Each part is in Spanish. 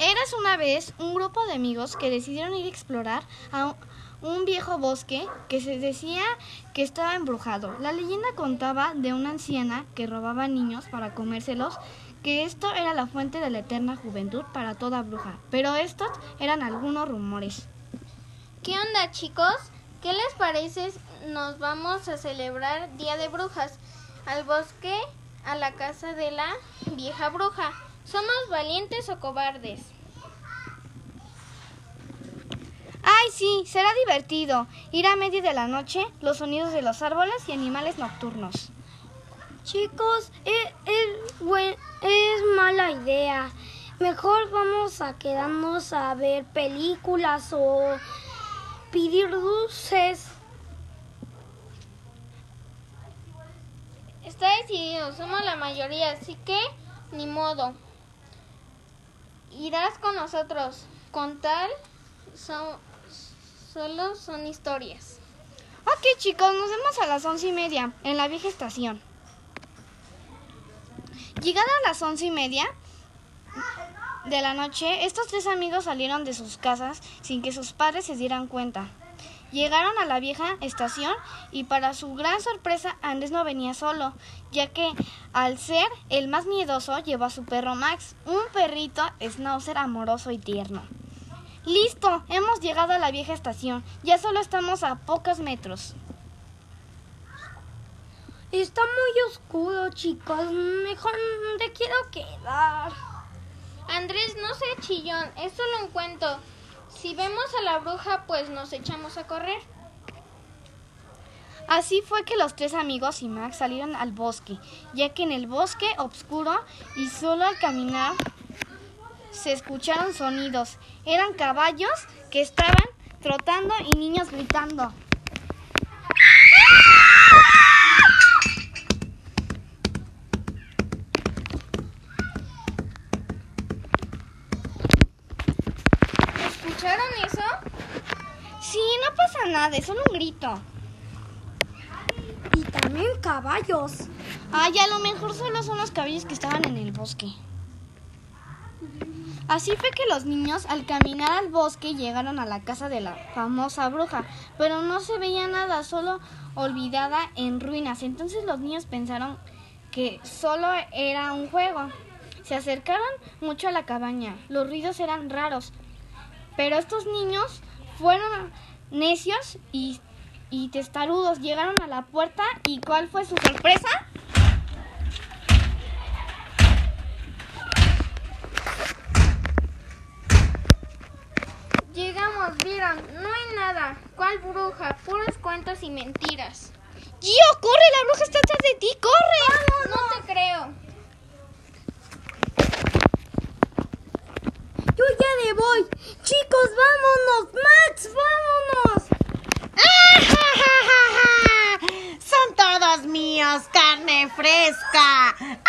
Eras una vez un grupo de amigos que decidieron ir a explorar a un viejo bosque que se decía que estaba embrujado. La leyenda contaba de una anciana que robaba niños para comérselos, que esto era la fuente de la eterna juventud para toda bruja. Pero estos eran algunos rumores. ¿Qué onda chicos? ¿Qué les parece? Nos vamos a celebrar Día de Brujas al bosque, a la casa de la vieja bruja. ¿Somos valientes o cobardes? Ay, sí, será divertido. Ir a medio de la noche, los sonidos de los árboles y animales nocturnos. Chicos, es, es, es mala idea. Mejor vamos a quedarnos a ver películas o pedir dulces. Está decidido, somos la mayoría, así que ni modo. Irás con nosotros. Con tal, son, solo son historias. Ok chicos, nos vemos a las once y media en la vieja estación. Llegada a las once y media de la noche, estos tres amigos salieron de sus casas sin que sus padres se dieran cuenta. Llegaron a la vieja estación y para su gran sorpresa Andrés no venía solo, ya que al ser el más miedoso llevó a su perro Max, un perrito schnauzer amoroso y tierno. Listo, hemos llegado a la vieja estación, ya solo estamos a pocos metros. Está muy oscuro, chicos, mejor te quiero quedar. Andrés, no sé chillón, es solo un cuento. Si vemos a la bruja, pues nos echamos a correr. Así fue que los tres amigos y Max salieron al bosque, ya que en el bosque oscuro y solo al caminar se escucharon sonidos. Eran caballos que estaban trotando y niños gritando. ¿Escucharon eso? Sí, no pasa nada, es solo un grito. Y también caballos. Ay, a lo mejor solo son los caballos que estaban en el bosque. Así fue que los niños al caminar al bosque llegaron a la casa de la famosa bruja, pero no se veía nada, solo olvidada en ruinas. Entonces los niños pensaron que solo era un juego. Se acercaron mucho a la cabaña, los ruidos eran raros, pero estos niños fueron necios y, y testarudos. Llegaron a la puerta y ¿cuál fue su sorpresa? Llegamos, vieron, no hay nada. ¿Cuál bruja? Puros cuentos y mentiras. ¡Gio, corre! ¡La bruja está atrás de ti! ¡Corre! No te creo. Yo ya le voy. Chicos, vámonos. Max, vámonos. Son todos míos, carne fresca.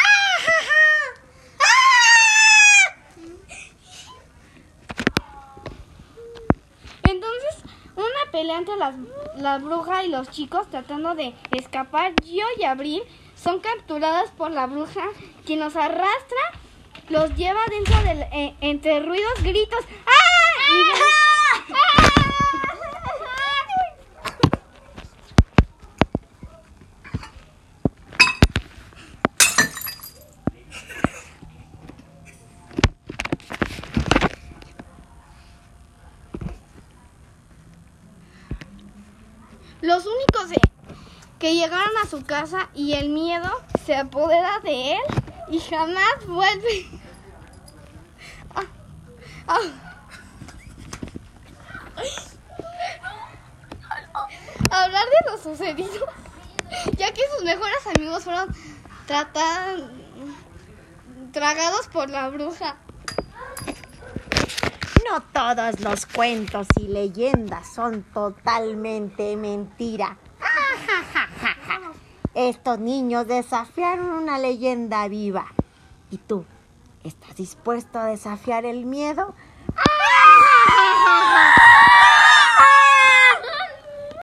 Entonces, una pelea entre las, la bruja y los chicos tratando de escapar. Gio y Abril son capturadas por la bruja, quien los arrastra, los lleva dentro del. eh, entre ruidos, gritos. ¡Ah! Y de- Los únicos que llegaron a su casa y el miedo se apodera de él y jamás vuelve. Ah, ah. Hablar de lo sucedido, ya que sus mejores amigos fueron tratados, tragados por la bruja. No todos los cuentos y leyendas son totalmente mentira. Estos niños desafiaron una leyenda viva. ¿Y tú? ¿Estás dispuesto a desafiar el miedo?